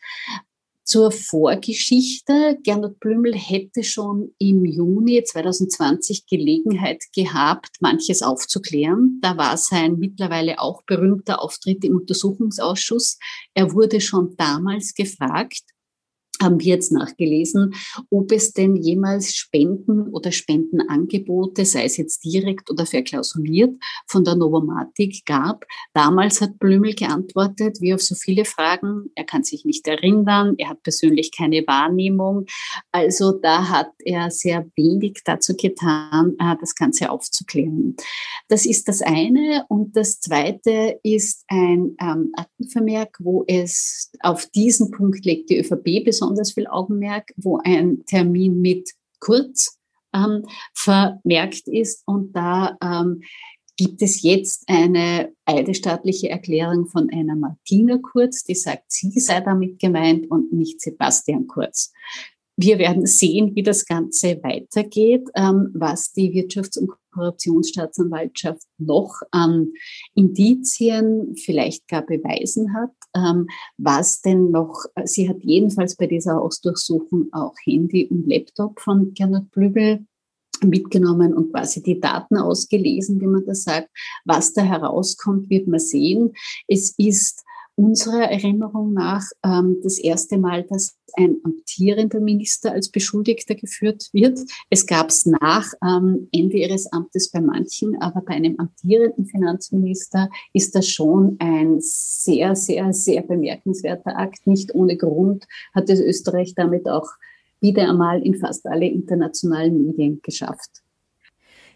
Zur Vorgeschichte. Gernot Blümel hätte schon im Juni 2020 Gelegenheit gehabt, manches aufzuklären. Da war sein mittlerweile auch berühmter Auftritt im Untersuchungsausschuss. Er wurde schon damals gefragt, haben wir jetzt nachgelesen, ob es denn jemals Spenden oder Spendenangebote, sei es jetzt direkt oder verklausuliert, von der Novomatic gab. Damals hat Blümel geantwortet, wie auf so viele Fragen, er kann sich nicht erinnern, er hat persönlich keine Wahrnehmung. Also da hat er sehr wenig dazu getan, äh, das Ganze aufzuklären. Das ist das eine. Und das zweite ist ein ähm, Aktenvermerk, wo es auf diesen Punkt legt die ÖVP besonders besonders viel Augenmerk, wo ein Termin mit Kurz ähm, vermerkt ist. Und da ähm, gibt es jetzt eine eidesstaatliche Erklärung von einer Martina Kurz, die sagt, sie sei damit gemeint und nicht Sebastian Kurz. Wir werden sehen, wie das Ganze weitergeht, ähm, was die Wirtschafts- und Korruptionsstaatsanwaltschaft noch an Indizien, vielleicht gar Beweisen hat, ähm, was denn noch, sie hat jedenfalls bei dieser Hausdurchsuchung auch Handy und Laptop von Gernot Blübel mitgenommen und quasi die Daten ausgelesen, wie man das sagt. Was da herauskommt, wird man sehen. Es ist unserer Erinnerung nach ähm, das erste Mal, dass ein amtierender Minister als Beschuldigter geführt wird. Es gab es nach ähm, Ende ihres Amtes bei manchen, aber bei einem amtierenden Finanzminister ist das schon ein sehr, sehr, sehr bemerkenswerter Akt. Nicht ohne Grund hat es Österreich damit auch wieder einmal in fast alle internationalen Medien geschafft.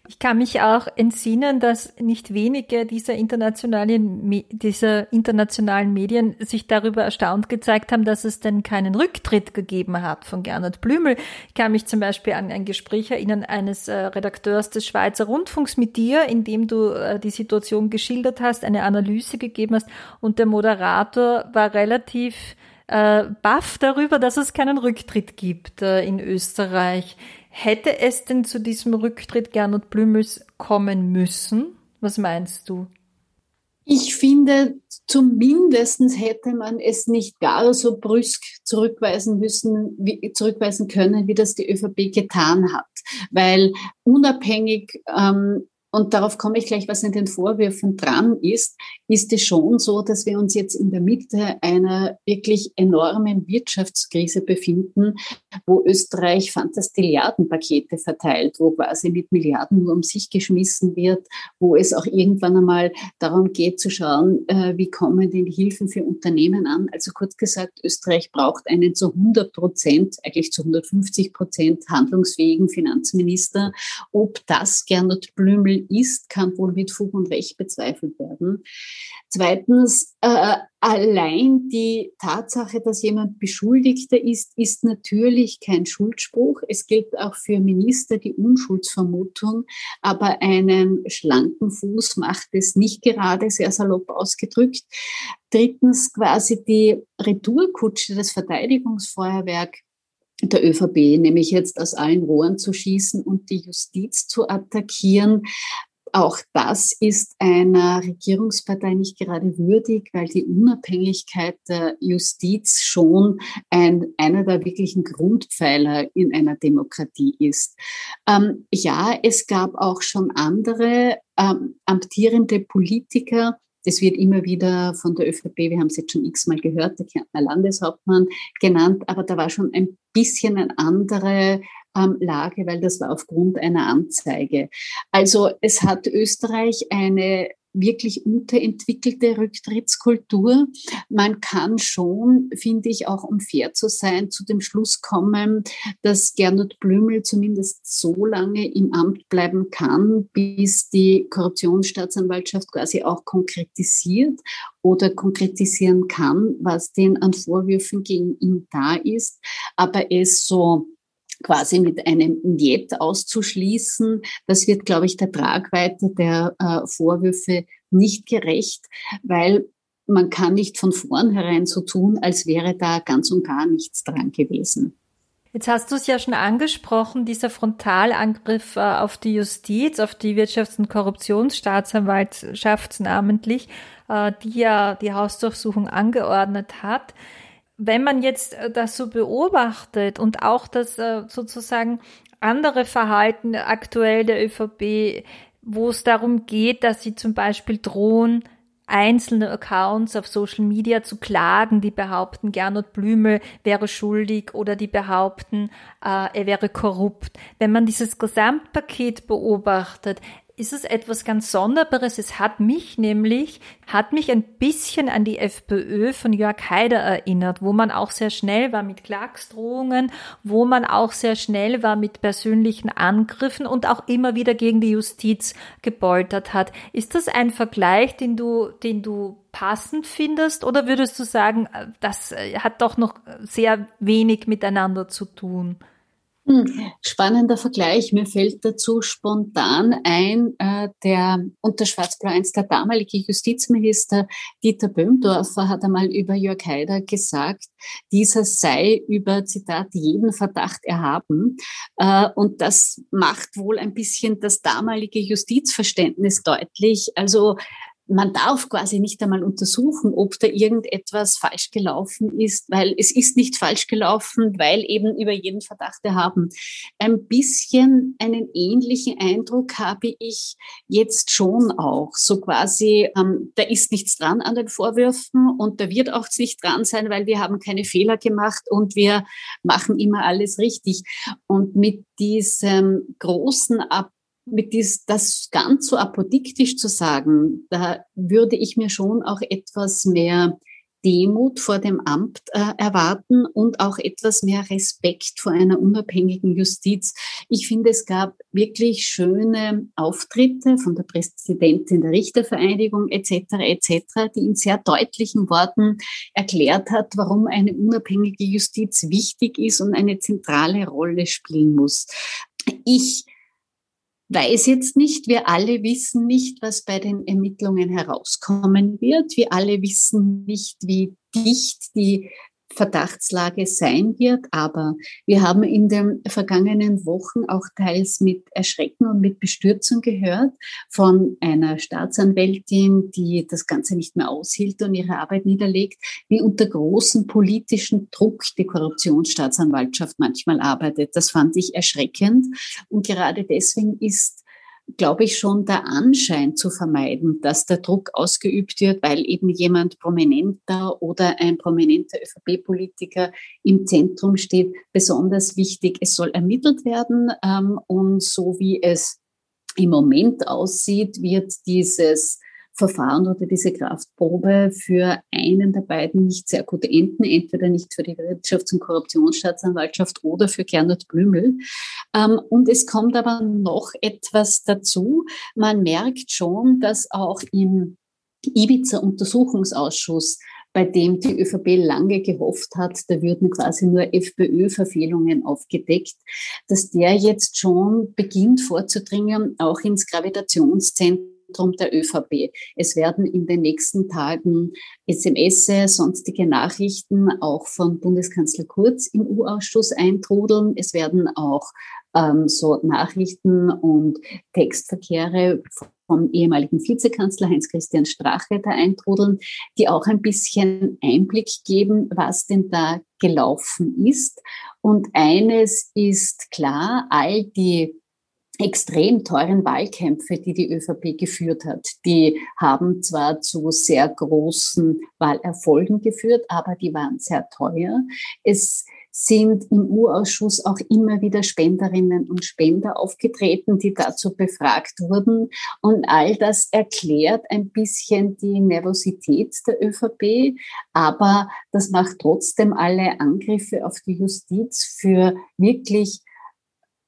Ich kann mich auch entsinnen, dass nicht wenige dieser internationalen, dieser internationalen Medien sich darüber erstaunt gezeigt haben, dass es denn keinen Rücktritt gegeben hat von Gernot Blümel. Ich kann mich zum Beispiel an ein Gespräch erinnern eines äh, Redakteurs des Schweizer Rundfunks mit dir, in dem du äh, die Situation geschildert hast, eine Analyse gegeben hast und der Moderator war relativ äh, baff darüber, dass es keinen Rücktritt gibt äh, in Österreich. Hätte es denn zu diesem Rücktritt Gernot Blümels kommen müssen? Was meinst du? Ich finde, zumindest hätte man es nicht gar so brüsk zurückweisen müssen, wie, zurückweisen können, wie das die ÖVP getan hat. Weil unabhängig ähm, und darauf komme ich gleich, was in den Vorwürfen dran ist, ist es schon so, dass wir uns jetzt in der Mitte einer wirklich enormen Wirtschaftskrise befinden, wo Österreich Fantastilliardenpakete verteilt, wo quasi mit Milliarden nur um sich geschmissen wird, wo es auch irgendwann einmal darum geht zu schauen, äh, wie kommen denn Hilfen für Unternehmen an. Also kurz gesagt, Österreich braucht einen zu 100 Prozent, eigentlich zu 150 Prozent handlungsfähigen Finanzminister. Ob das Gernot Blümel ist, kann wohl mit Fug und Recht bezweifelt werden. Zweitens, äh, allein die Tatsache, dass jemand Beschuldigter ist, ist natürlich kein Schuldspruch. Es gilt auch für Minister die Unschuldsvermutung, aber einen schlanken Fuß macht es nicht gerade, sehr salopp ausgedrückt. Drittens quasi die Retourkutsche, das Verteidigungsfeuerwerk der ÖVP, nämlich jetzt aus allen Rohren zu schießen und die Justiz zu attackieren. Auch das ist einer Regierungspartei nicht gerade würdig, weil die Unabhängigkeit der Justiz schon ein, einer der wirklichen Grundpfeiler in einer Demokratie ist. Ähm, ja, es gab auch schon andere ähm, amtierende Politiker, das wird immer wieder von der ÖVP, wir haben es jetzt schon x-mal gehört, der Kärntner Landeshauptmann genannt, aber da war schon ein bisschen eine andere ähm, Lage, weil das war aufgrund einer Anzeige. Also es hat Österreich eine wirklich unterentwickelte Rücktrittskultur. Man kann schon, finde ich, auch um fair zu sein, zu dem Schluss kommen, dass Gernot Blümel zumindest so lange im Amt bleiben kann, bis die Korruptionsstaatsanwaltschaft quasi auch konkretisiert oder konkretisieren kann, was denn an Vorwürfen gegen ihn da ist. Aber es so quasi mit einem Niet auszuschließen, das wird, glaube ich, der Tragweite der äh, Vorwürfe nicht gerecht, weil man kann nicht von vornherein so tun, als wäre da ganz und gar nichts dran gewesen. Jetzt hast du es ja schon angesprochen, dieser Frontalangriff äh, auf die Justiz, auf die Wirtschafts- und Korruptionsstaatsanwaltschaft namentlich, äh, die ja die Hausdurchsuchung angeordnet hat. Wenn man jetzt äh, das so beobachtet und auch das äh, sozusagen andere Verhalten aktuell der ÖVP, wo es darum geht, dass sie zum Beispiel drohen, einzelne Accounts auf Social Media zu klagen, die behaupten, Gernot Blümel wäre schuldig oder die behaupten, äh, er wäre korrupt. Wenn man dieses Gesamtpaket beobachtet, ist es etwas ganz Sonderbares. Es hat mich nämlich, hat mich ein bisschen an die FPÖ von Jörg Haider erinnert, wo man auch sehr schnell war mit Klagsdrohungen, wo man auch sehr schnell war mit persönlichen Angriffen und auch immer wieder gegen die Justiz gepoltert hat. Ist das ein Vergleich, den du, den du passend findest oder würdest du sagen, das hat doch noch sehr wenig miteinander zu tun? Hm, spannender Vergleich. Mir fällt dazu spontan ein, äh, der unter Schwarz-Blau 1 der damalige Justizminister Dieter Böhmdorfer hat einmal über Jörg Haider gesagt, dieser sei über, Zitat, jeden Verdacht erhaben. Äh, und das macht wohl ein bisschen das damalige Justizverständnis deutlich. Also man darf quasi nicht einmal untersuchen, ob da irgendetwas falsch gelaufen ist, weil es ist nicht falsch gelaufen, weil eben über jeden Verdacht erhaben. Ein bisschen einen ähnlichen Eindruck habe ich jetzt schon auch. So quasi, ähm, da ist nichts dran an den Vorwürfen und da wird auch nicht dran sein, weil wir haben keine Fehler gemacht und wir machen immer alles richtig. Und mit diesem großen Ab mit dies, das ganz so apodiktisch zu sagen, da würde ich mir schon auch etwas mehr Demut vor dem Amt äh, erwarten und auch etwas mehr Respekt vor einer unabhängigen Justiz. Ich finde, es gab wirklich schöne Auftritte von der Präsidentin der Richtervereinigung etc. etc., die in sehr deutlichen Worten erklärt hat, warum eine unabhängige Justiz wichtig ist und eine zentrale Rolle spielen muss. Ich weiß jetzt nicht, wir alle wissen nicht, was bei den Ermittlungen herauskommen wird. Wir alle wissen nicht, wie dicht die Verdachtslage sein wird. Aber wir haben in den vergangenen Wochen auch teils mit Erschrecken und mit Bestürzung gehört von einer Staatsanwältin, die das Ganze nicht mehr aushielt und ihre Arbeit niederlegt, wie unter großem politischen Druck die Korruptionsstaatsanwaltschaft manchmal arbeitet. Das fand ich erschreckend. Und gerade deswegen ist glaube ich, schon der Anschein zu vermeiden, dass der Druck ausgeübt wird, weil eben jemand prominenter oder ein prominenter ÖVP-Politiker im Zentrum steht, besonders wichtig. Es soll ermittelt werden ähm, und so wie es im Moment aussieht, wird dieses Verfahren oder diese Kraftprobe für einen der beiden nicht sehr gut enden, entweder nicht für die Wirtschafts- und Korruptionsstaatsanwaltschaft oder für Gernot Blümel. Ähm, und es kommt aber noch etwas dazu. Man merkt schon, dass auch im Ibiza-Untersuchungsausschuss bei dem die ÖVP lange gehofft hat, da würden quasi nur FPÖ-Verfehlungen aufgedeckt, dass der jetzt schon beginnt vorzudringen, auch ins Gravitationszentrum Zentrum der ÖVP. Es werden in den nächsten Tagen SMS, sonstige Nachrichten auch von Bundeskanzler Kurz im U-Ausschuss eintrudeln. Es werden auch ähm, so Nachrichten und Textverkehre vom ehemaligen Vizekanzler Heinz-Christian Strache da eintrudeln, die auch ein bisschen Einblick geben, was denn da gelaufen ist. Und eines ist klar, all die extrem teuren Wahlkämpfe, die die ÖVP geführt hat. Die haben zwar zu sehr großen Wahlerfolgen geführt, aber die waren sehr teuer. Es sind im U-Ausschuss auch immer wieder Spenderinnen und Spender aufgetreten, die dazu befragt wurden. Und all das erklärt ein bisschen die Nervosität der ÖVP. Aber das macht trotzdem alle Angriffe auf die Justiz für wirklich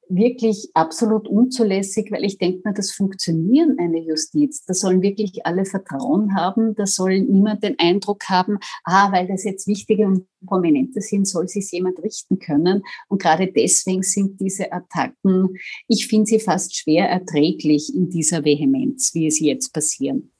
wirklich absolut unzulässig, weil ich denke mir, das Funktionieren einer Justiz, da sollen wirklich alle Vertrauen haben, da soll niemand den Eindruck haben, ah, weil das jetzt wichtige und prominente sind, soll sich jemand richten können. Und gerade deswegen sind diese Attacken, ich finde sie fast schwer erträglich in dieser Vehemenz, wie sie jetzt passieren.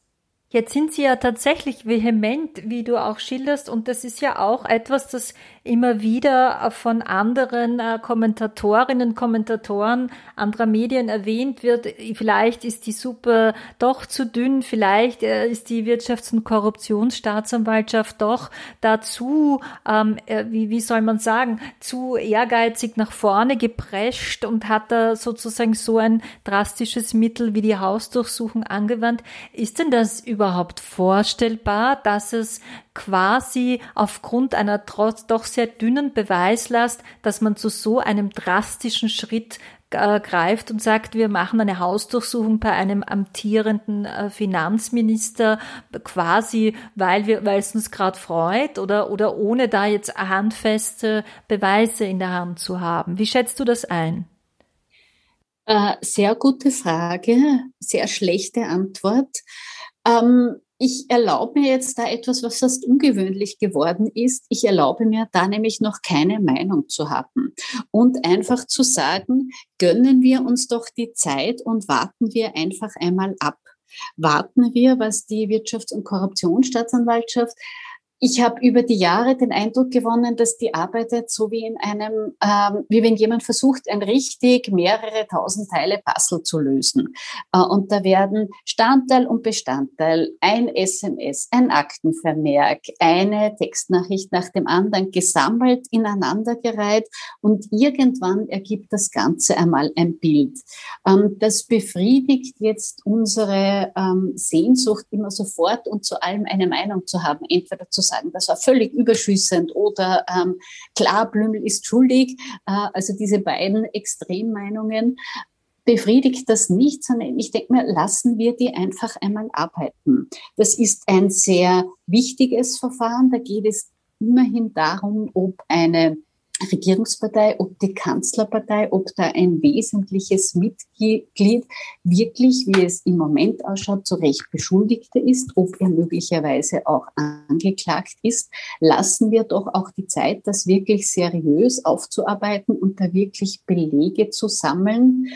Jetzt sind Sie ja tatsächlich vehement, wie du auch schilderst, und das ist ja auch etwas, das immer wieder von anderen äh, Kommentatorinnen, Kommentatoren anderer Medien erwähnt wird. Vielleicht ist die Suppe doch zu dünn, vielleicht äh, ist die Wirtschafts- und Korruptionsstaatsanwaltschaft doch dazu, ähm, äh, wie, wie soll man sagen, zu ehrgeizig nach vorne geprescht und hat da sozusagen so ein drastisches Mittel wie die Hausdurchsuchung angewandt. Ist denn das überhaupt vorstellbar, dass es quasi aufgrund einer trotz doch sehr dünnen Beweislast, dass man zu so einem drastischen Schritt äh, greift und sagt, wir machen eine Hausdurchsuchung bei einem amtierenden äh, Finanzminister quasi, weil wir, weil es uns gerade freut oder, oder ohne da jetzt handfeste Beweise in der Hand zu haben. Wie schätzt du das ein? Äh, sehr gute Frage, sehr schlechte Antwort. Ähm, ich erlaube mir jetzt da etwas, was fast ungewöhnlich geworden ist. Ich erlaube mir da nämlich noch keine Meinung zu haben und einfach zu sagen, gönnen wir uns doch die Zeit und warten wir einfach einmal ab. Warten wir, was die Wirtschafts- und Korruptionsstaatsanwaltschaft ich habe über die Jahre den Eindruck gewonnen, dass die arbeitet so wie in einem, ähm, wie wenn jemand versucht, ein richtig mehrere tausend Teile Puzzle zu lösen. Äh, und da werden Standteil und Bestandteil, ein SMS, ein Aktenvermerk, eine Textnachricht nach dem anderen gesammelt, ineinandergereiht und irgendwann ergibt das Ganze einmal ein Bild. Ähm, das befriedigt jetzt unsere ähm, Sehnsucht, immer sofort und zu allem eine Meinung zu haben, entweder zu sagen, das war völlig überschüssend oder ähm, klar, Blümel ist schuldig. Äh, also diese beiden Extremmeinungen befriedigt das nicht, sondern ich denke mir, lassen wir die einfach einmal arbeiten. Das ist ein sehr wichtiges Verfahren. Da geht es immerhin darum, ob eine Regierungspartei, ob die Kanzlerpartei, ob da ein wesentliches Mitglied wirklich, wie es im Moment ausschaut, zu Recht Beschuldigter ist, ob er möglicherweise auch angeklagt ist, lassen wir doch auch die Zeit, das wirklich seriös aufzuarbeiten und da wirklich Belege zu sammeln.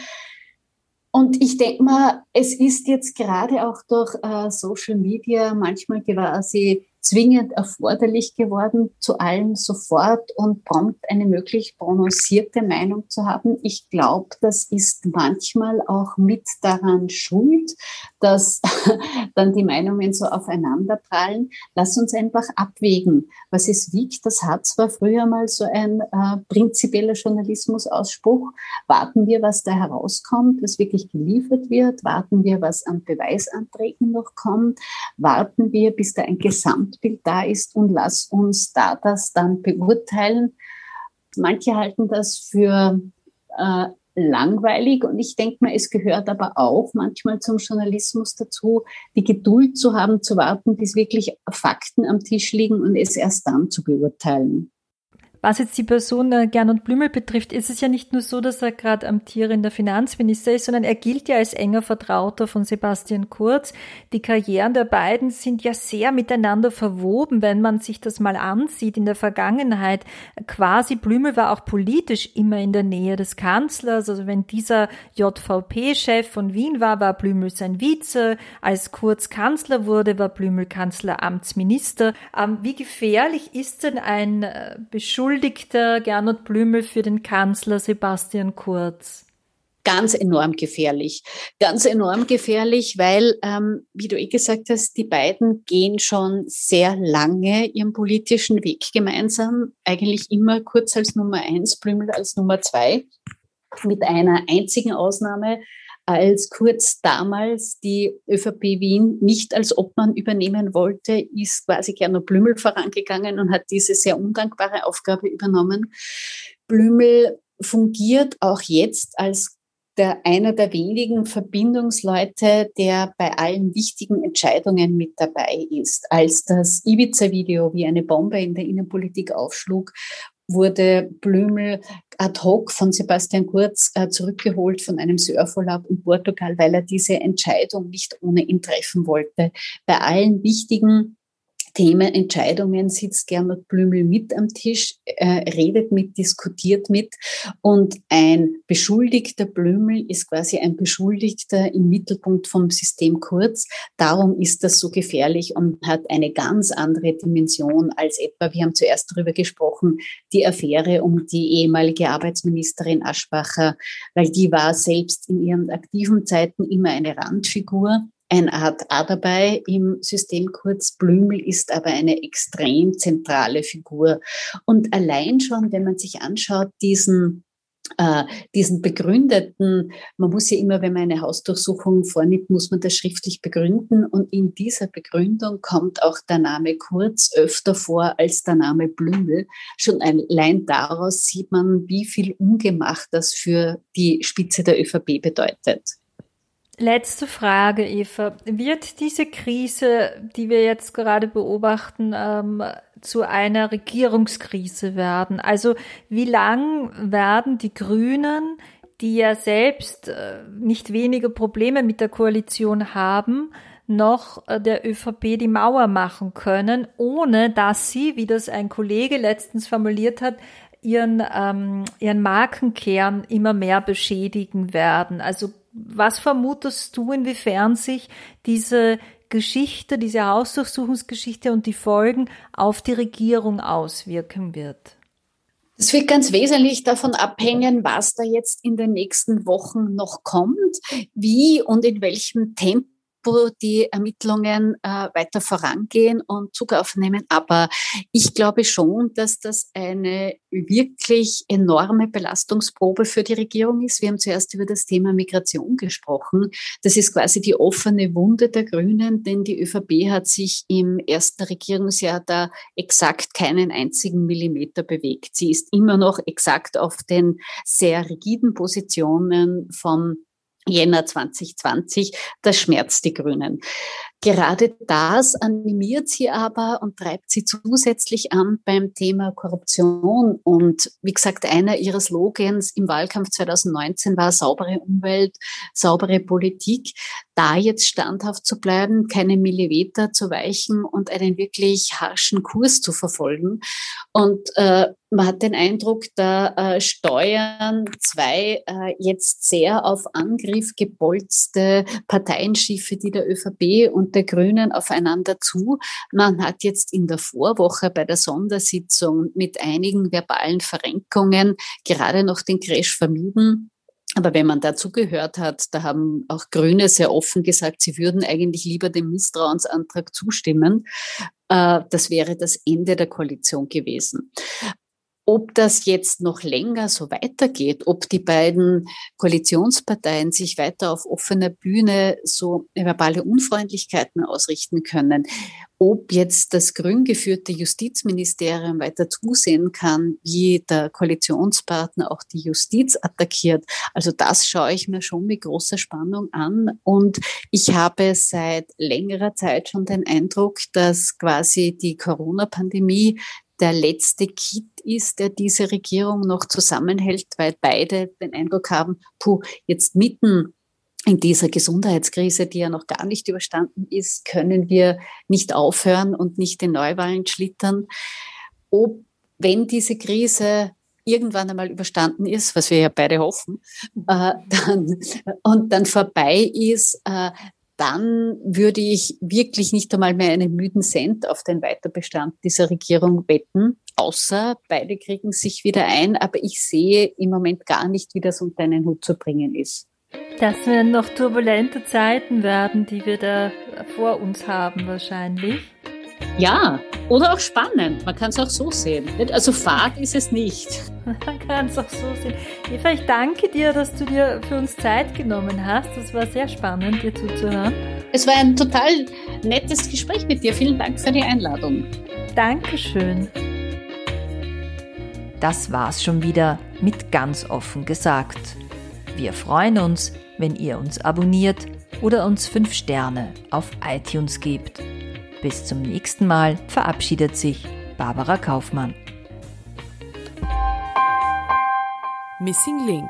Und ich denke mal, es ist jetzt gerade auch durch äh, Social Media manchmal quasi zwingend erforderlich geworden, zu allem sofort und prompt eine möglich prononcierte Meinung zu haben. Ich glaube, das ist manchmal auch mit daran schuld, dass dann die Meinungen so aufeinander prallen. Lass uns einfach abwägen, was es wiegt. Das hat zwar früher mal so ein äh, prinzipieller Journalismusausspruch. Warten wir, was da herauskommt, was wirklich geliefert wird. Warten wir, was an Beweisanträgen noch kommt. Warten wir, bis da ein Gesamt Gesamtbild da ist und lass uns da das dann beurteilen. Manche halten das für äh, langweilig und ich denke mal, es gehört aber auch manchmal zum Journalismus dazu, die Geduld zu haben, zu warten, bis wirklich Fakten am Tisch liegen und es erst dann zu beurteilen. Was jetzt die Person äh, Gernot Blümel betrifft, ist es ja nicht nur so, dass er gerade amtierender Finanzminister ist, sondern er gilt ja als enger Vertrauter von Sebastian Kurz. Die Karrieren der beiden sind ja sehr miteinander verwoben, wenn man sich das mal ansieht in der Vergangenheit. Quasi Blümel war auch politisch immer in der Nähe des Kanzlers. Also wenn dieser JVP-Chef von Wien war, war Blümel sein Vize. Als Kurz Kanzler wurde, war Blümel Kanzleramtsminister. Ähm, wie gefährlich ist denn ein äh, Beschuldigter beschuldigte Gernot Blümel für den Kanzler Sebastian Kurz? Ganz enorm gefährlich. Ganz enorm gefährlich, weil, ähm, wie du eh gesagt hast, die beiden gehen schon sehr lange ihren politischen Weg gemeinsam. Eigentlich immer Kurz als Nummer eins, Blümel als Nummer zwei. Mit einer einzigen Ausnahme, als Kurz damals die ÖVP Wien nicht als Obmann übernehmen wollte, ist quasi Gernot Blümel vorangegangen und hat diese sehr undankbare Aufgabe übernommen. Blümel fungiert auch jetzt als der, einer der wenigen Verbindungsleute, der bei allen wichtigen Entscheidungen mit dabei ist. Als das Ibiza-Video wie eine Bombe in der Innenpolitik aufschlug, wurde Blümel ad hoc von Sebastian Kurz äh, zurückgeholt von einem Surfurlaub in Portugal, weil er diese Entscheidung nicht ohne ihn treffen wollte. Bei allen wichtigen Themen, Entscheidungen sitzt Gernot Blümel mit am Tisch, äh, redet mit, diskutiert mit. Und ein beschuldigter Blümel ist quasi ein Beschuldigter im Mittelpunkt vom System Kurz. Darum ist das so gefährlich und hat eine ganz andere Dimension als etwa, wir haben zuerst darüber gesprochen, die Affäre um die ehemalige Arbeitsministerin Aschbacher, weil die war selbst in ihren aktiven Zeiten immer eine Randfigur eine Art A dabei im System Kurz. Blümel ist aber eine extrem zentrale Figur. Und allein schon, wenn man sich anschaut, diesen äh, diesen begründeten, man muss ja immer, wenn man eine Hausdurchsuchung vornimmt, muss man das schriftlich begründen. Und in dieser Begründung kommt auch der Name Kurz öfter vor als der Name Blümel. Schon allein daraus sieht man, wie viel Ungemacht das für die Spitze der ÖVP bedeutet. Letzte Frage, Eva. Wird diese Krise, die wir jetzt gerade beobachten, ähm, zu einer Regierungskrise werden? Also wie lang werden die Grünen, die ja selbst äh, nicht wenige Probleme mit der Koalition haben, noch äh, der ÖVP die Mauer machen können, ohne dass sie, wie das ein Kollege letztens formuliert hat, ihren, ähm, ihren Markenkern immer mehr beschädigen werden. Also was vermutest du, inwiefern sich diese Geschichte, diese Hausdurchsuchungsgeschichte und die Folgen auf die Regierung auswirken wird? Es wird ganz wesentlich davon abhängen, was da jetzt in den nächsten Wochen noch kommt, wie und in welchem Tempo wo die Ermittlungen äh, weiter vorangehen und Zug aufnehmen. Aber ich glaube schon, dass das eine wirklich enorme Belastungsprobe für die Regierung ist. Wir haben zuerst über das Thema Migration gesprochen. Das ist quasi die offene Wunde der Grünen, denn die ÖVP hat sich im ersten Regierungsjahr da exakt keinen einzigen Millimeter bewegt. Sie ist immer noch exakt auf den sehr rigiden Positionen von Jänner 2020, das schmerzt die Grünen. Gerade das animiert sie aber und treibt sie zusätzlich an beim Thema Korruption. Und wie gesagt, einer ihrer Slogans im Wahlkampf 2019 war saubere Umwelt, saubere Politik. Da jetzt standhaft zu bleiben, keine Millimeter zu weichen und einen wirklich harschen Kurs zu verfolgen. Und äh, man hat den Eindruck, da äh, steuern zwei äh, jetzt sehr auf Angriff gepolzte Parteienschiffe, die der ÖVP und der Grünen aufeinander zu. Man hat jetzt in der Vorwoche bei der Sondersitzung mit einigen verbalen Verrenkungen gerade noch den Crash vermieden. Aber wenn man dazu gehört hat, da haben auch Grüne sehr offen gesagt, sie würden eigentlich lieber dem Misstrauensantrag zustimmen. Äh, das wäre das Ende der Koalition gewesen. Ob das jetzt noch länger so weitergeht, ob die beiden Koalitionsparteien sich weiter auf offener Bühne so verbale Unfreundlichkeiten ausrichten können, ob jetzt das grün geführte Justizministerium weiter zusehen kann, wie der Koalitionspartner auch die Justiz attackiert. Also das schaue ich mir schon mit großer Spannung an. Und ich habe seit längerer Zeit schon den Eindruck, dass quasi die Corona-Pandemie der letzte Kit ist, der diese Regierung noch zusammenhält, weil beide den Eindruck haben, puh, jetzt mitten in dieser Gesundheitskrise, die ja noch gar nicht überstanden ist, können wir nicht aufhören und nicht in Neuwahlen schlittern. Ob, wenn diese Krise irgendwann einmal überstanden ist, was wir ja beide hoffen, äh, dann, und dann vorbei ist, äh, dann würde ich wirklich nicht einmal mehr einen müden Cent auf den Weiterbestand dieser Regierung wetten, außer beide kriegen sich wieder ein. Aber ich sehe im Moment gar nicht, wie das unter einen Hut zu bringen ist. Das werden noch turbulente Zeiten werden, die wir da vor uns haben wahrscheinlich. Ja, oder auch spannend. Man kann es auch so sehen. Also Fahrt ist es nicht. Man kann es auch so sehen. Eva, ich danke dir, dass du dir für uns Zeit genommen hast. Das war sehr spannend, dir zuzuhören. Es war ein total nettes Gespräch mit dir. Vielen Dank für die Einladung. Dankeschön. Das war's schon wieder mit ganz offen gesagt. Wir freuen uns, wenn ihr uns abonniert oder uns 5 Sterne auf iTunes gebt. Bis zum nächsten Mal verabschiedet sich Barbara Kaufmann. Missing Link